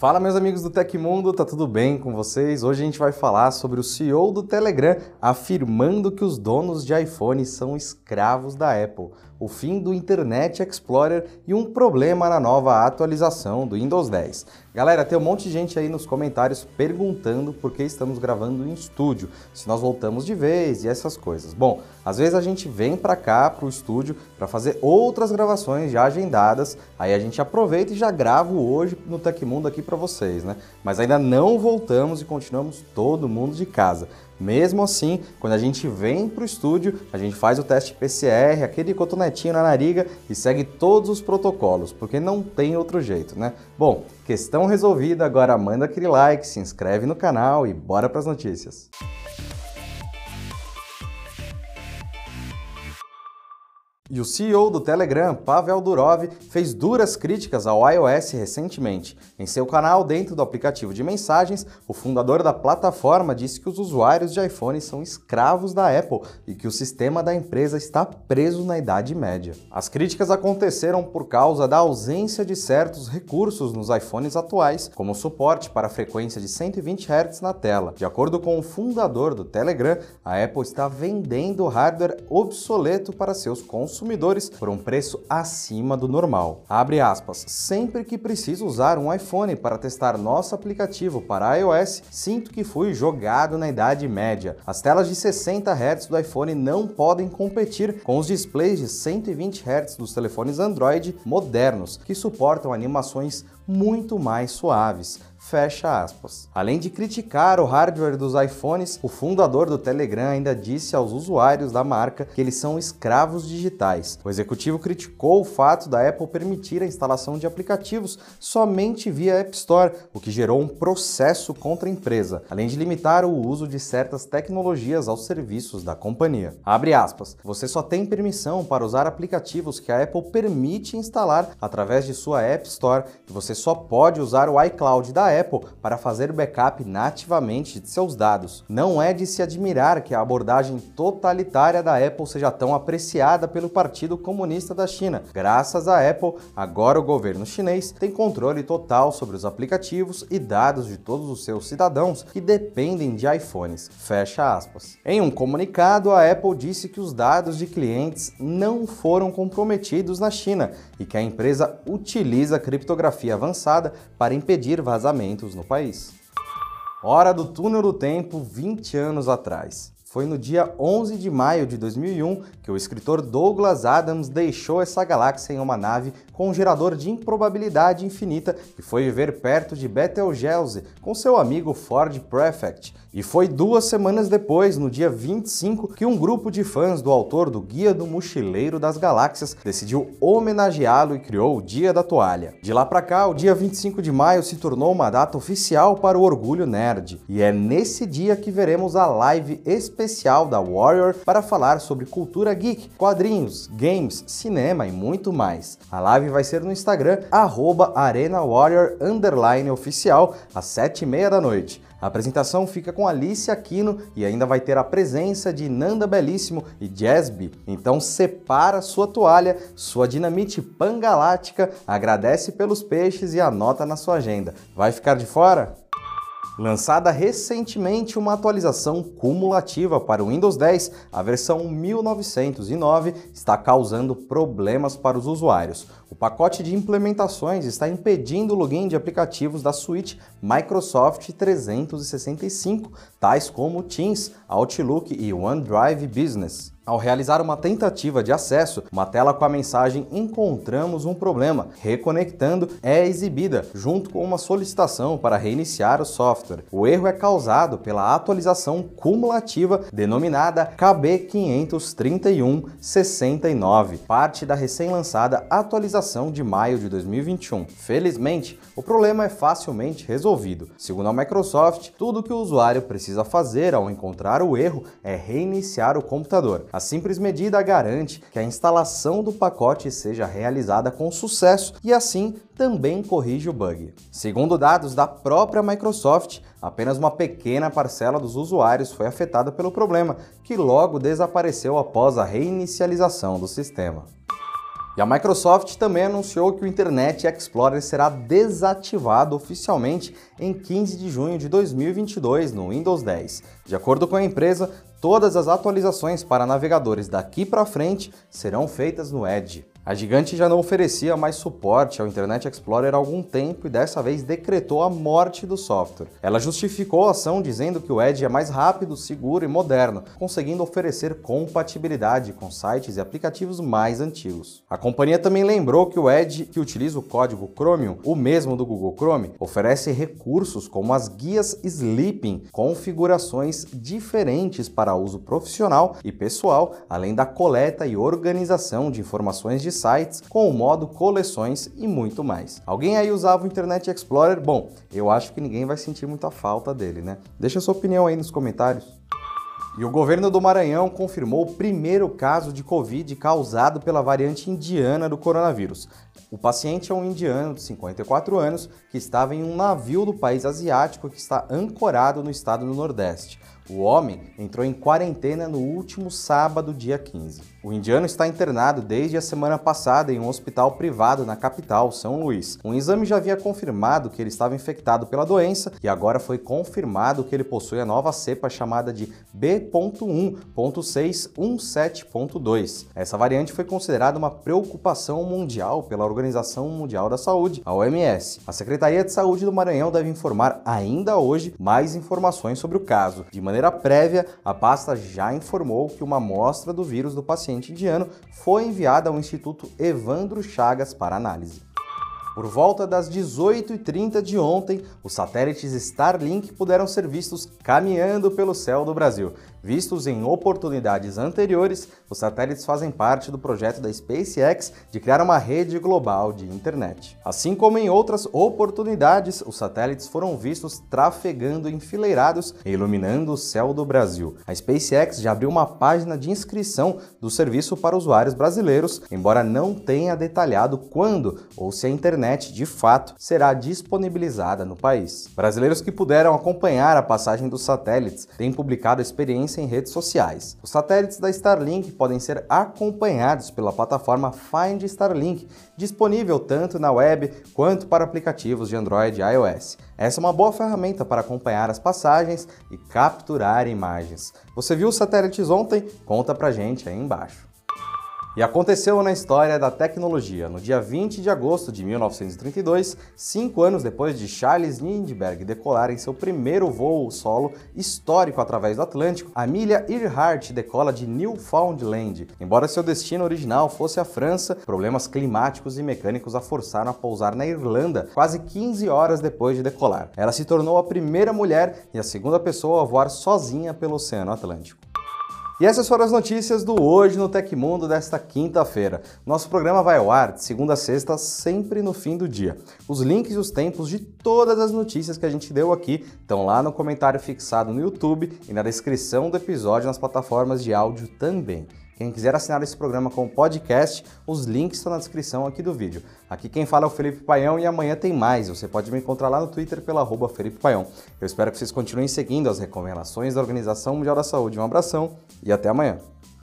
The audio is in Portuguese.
Fala meus amigos do Tecmundo, tá tudo bem com vocês? Hoje a gente vai falar sobre o CEO do Telegram afirmando que os donos de iPhone são escravos da Apple, o fim do Internet Explorer e um problema na nova atualização do Windows 10. Galera, tem um monte de gente aí nos comentários perguntando por que estamos gravando em estúdio, se nós voltamos de vez e essas coisas. Bom, às vezes a gente vem para cá pro estúdio para fazer outras gravações já agendadas, aí a gente aproveita e já gravo hoje no Tecmundo aqui para vocês, né? Mas ainda não voltamos e continuamos todo mundo de casa. Mesmo assim, quando a gente vem para o estúdio, a gente faz o teste PCR, aquele cotonetinho na nariga e segue todos os protocolos, porque não tem outro jeito, né? Bom, questão resolvida, agora manda aquele like, se inscreve no canal e bora para as notícias. E o CEO do Telegram, Pavel Durov, fez duras críticas ao iOS recentemente. Em seu canal dentro do aplicativo de mensagens, o fundador da plataforma disse que os usuários de iPhone são escravos da Apple e que o sistema da empresa está preso na Idade Média. As críticas aconteceram por causa da ausência de certos recursos nos iPhones atuais, como suporte para a frequência de 120 Hz na tela. De acordo com o fundador do Telegram, a Apple está vendendo hardware obsoleto para seus consumidores consumidores por um preço acima do normal. Abre aspas. Sempre que preciso usar um iPhone para testar nosso aplicativo para iOS, sinto que fui jogado na Idade Média. As telas de 60 Hz do iPhone não podem competir com os displays de 120 Hz dos telefones Android modernos, que suportam animações muito mais suaves. Fecha aspas. Além de criticar o hardware dos iPhones, o fundador do Telegram ainda disse aos usuários da marca que eles são escravos digitais. O executivo criticou o fato da Apple permitir a instalação de aplicativos somente via App Store, o que gerou um processo contra a empresa, além de limitar o uso de certas tecnologias aos serviços da companhia. Abre aspas. Você só tem permissão para usar aplicativos que a Apple permite instalar através de sua App Store e você só pode usar o iCloud da Apple para fazer backup nativamente de seus dados. Não é de se admirar que a abordagem totalitária da Apple seja tão apreciada pelo Partido Comunista da China. Graças à Apple, agora o governo chinês tem controle total sobre os aplicativos e dados de todos os seus cidadãos que dependem de iPhones. Fecha aspas. Em um comunicado, a Apple disse que os dados de clientes não foram comprometidos na China e que a empresa utiliza criptografia avançada para impedir vazamentos no país. Hora do túnel do tempo 20 anos atrás. Foi no dia 11 de maio de 2001 que o escritor Douglas Adams deixou essa galáxia em uma nave com um gerador de improbabilidade infinita e foi viver perto de Betelgeuse com seu amigo Ford Prefect. E foi duas semanas depois, no dia 25, que um grupo de fãs do autor do Guia do Mochileiro das Galáxias decidiu homenageá-lo e criou o Dia da Toalha. De lá para cá, o dia 25 de maio se tornou uma data oficial para o orgulho nerd. E é nesse dia que veremos a live especial da Warrior para falar sobre cultura geek, quadrinhos, games, cinema e muito mais. A live vai ser no Instagram, ArenaWarrior_oficial, às 7h30 da noite. A apresentação fica com Alice Aquino e ainda vai ter a presença de Nanda Belíssimo e Jazzby. Então separa sua toalha, sua dinamite pangalática, agradece pelos peixes e anota na sua agenda. Vai ficar de fora? Lançada recentemente uma atualização cumulativa para o Windows 10, a versão 1909 está causando problemas para os usuários. O pacote de implementações está impedindo o login de aplicativos da suíte Microsoft 365, tais como Teams, Outlook e OneDrive Business. Ao realizar uma tentativa de acesso, uma tela com a mensagem Encontramos um problema, reconectando é exibida, junto com uma solicitação para reiniciar o software. O erro é causado pela atualização cumulativa denominada KB53169, parte da recém-lançada atualização de maio de 2021. Felizmente, o problema é facilmente resolvido. Segundo a Microsoft, tudo que o usuário precisa fazer ao encontrar o erro é reiniciar o computador. A simples medida garante que a instalação do pacote seja realizada com sucesso e assim também corrige o bug. Segundo dados da própria Microsoft, apenas uma pequena parcela dos usuários foi afetada pelo problema, que logo desapareceu após a reinicialização do sistema. E a Microsoft também anunciou que o Internet Explorer será desativado oficialmente em 15 de junho de 2022 no Windows 10. De acordo com a empresa, todas as atualizações para navegadores daqui para frente serão feitas no Edge. A gigante já não oferecia mais suporte ao Internet Explorer há algum tempo e dessa vez decretou a morte do software. Ela justificou a ação dizendo que o Edge é mais rápido, seguro e moderno, conseguindo oferecer compatibilidade com sites e aplicativos mais antigos. A companhia também lembrou que o Edge, que utiliza o código Chromium, o mesmo do Google Chrome, oferece recursos como as guias Sleeping, configurações diferentes para uso profissional e pessoal, além da coleta e organização de informações de sites com o modo coleções e muito mais. Alguém aí usava o Internet Explorer? Bom, eu acho que ninguém vai sentir muita falta dele, né? Deixa sua opinião aí nos comentários. E o governo do Maranhão confirmou o primeiro caso de Covid causado pela variante indiana do coronavírus. O paciente é um indiano de 54 anos que estava em um navio do país asiático que está ancorado no estado do Nordeste. O homem entrou em quarentena no último sábado, dia 15. O indiano está internado desde a semana passada em um hospital privado na capital, São Luís. Um exame já havia confirmado que ele estava infectado pela doença e agora foi confirmado que ele possui a nova cepa chamada de B.1.617.2. Essa variante foi considerada uma preocupação mundial pela Organização Mundial da Saúde, a OMS. A Secretaria de Saúde do Maranhão deve informar ainda hoje mais informações sobre o caso. De maneira prévia, a pasta já informou que uma amostra do vírus do paciente indiano foi enviada ao Instituto Evandro Chagas para análise. Por volta das 18h30 de ontem, os satélites Starlink puderam ser vistos caminhando pelo céu do Brasil. Vistos em oportunidades anteriores, os satélites fazem parte do projeto da SpaceX de criar uma rede global de internet. Assim como em outras oportunidades, os satélites foram vistos trafegando enfileirados e iluminando o céu do Brasil. A SpaceX já abriu uma página de inscrição do serviço para usuários brasileiros, embora não tenha detalhado quando ou se a internet de fato será disponibilizada no país. Brasileiros que puderam acompanhar a passagem dos satélites têm publicado experiências em redes sociais. Os satélites da Starlink podem ser acompanhados pela plataforma Find Starlink, disponível tanto na web quanto para aplicativos de Android e iOS. Essa é uma boa ferramenta para acompanhar as passagens e capturar imagens. Você viu os satélites ontem? Conta pra gente aí embaixo. E aconteceu na história da tecnologia. No dia 20 de agosto de 1932, cinco anos depois de Charles Lindbergh decolar em seu primeiro voo solo histórico através do Atlântico, Amelia Earhart decola de Newfoundland. Embora seu destino original fosse a França, problemas climáticos e mecânicos a forçaram a pousar na Irlanda quase 15 horas depois de decolar. Ela se tornou a primeira mulher e a segunda pessoa a voar sozinha pelo Oceano Atlântico. E essas foram as notícias do Hoje no Tecmundo desta quinta-feira. Nosso programa vai ao ar de segunda a sexta, sempre no fim do dia. Os links e os tempos de todas as notícias que a gente deu aqui estão lá no comentário fixado no YouTube e na descrição do episódio nas plataformas de áudio também. Quem quiser assinar esse programa como podcast, os links estão na descrição aqui do vídeo. Aqui quem fala é o Felipe Paião e amanhã tem mais. Você pode me encontrar lá no Twitter pela arroba Felipe Paião. Eu espero que vocês continuem seguindo as recomendações da Organização Mundial da Saúde. Um abração e até amanhã.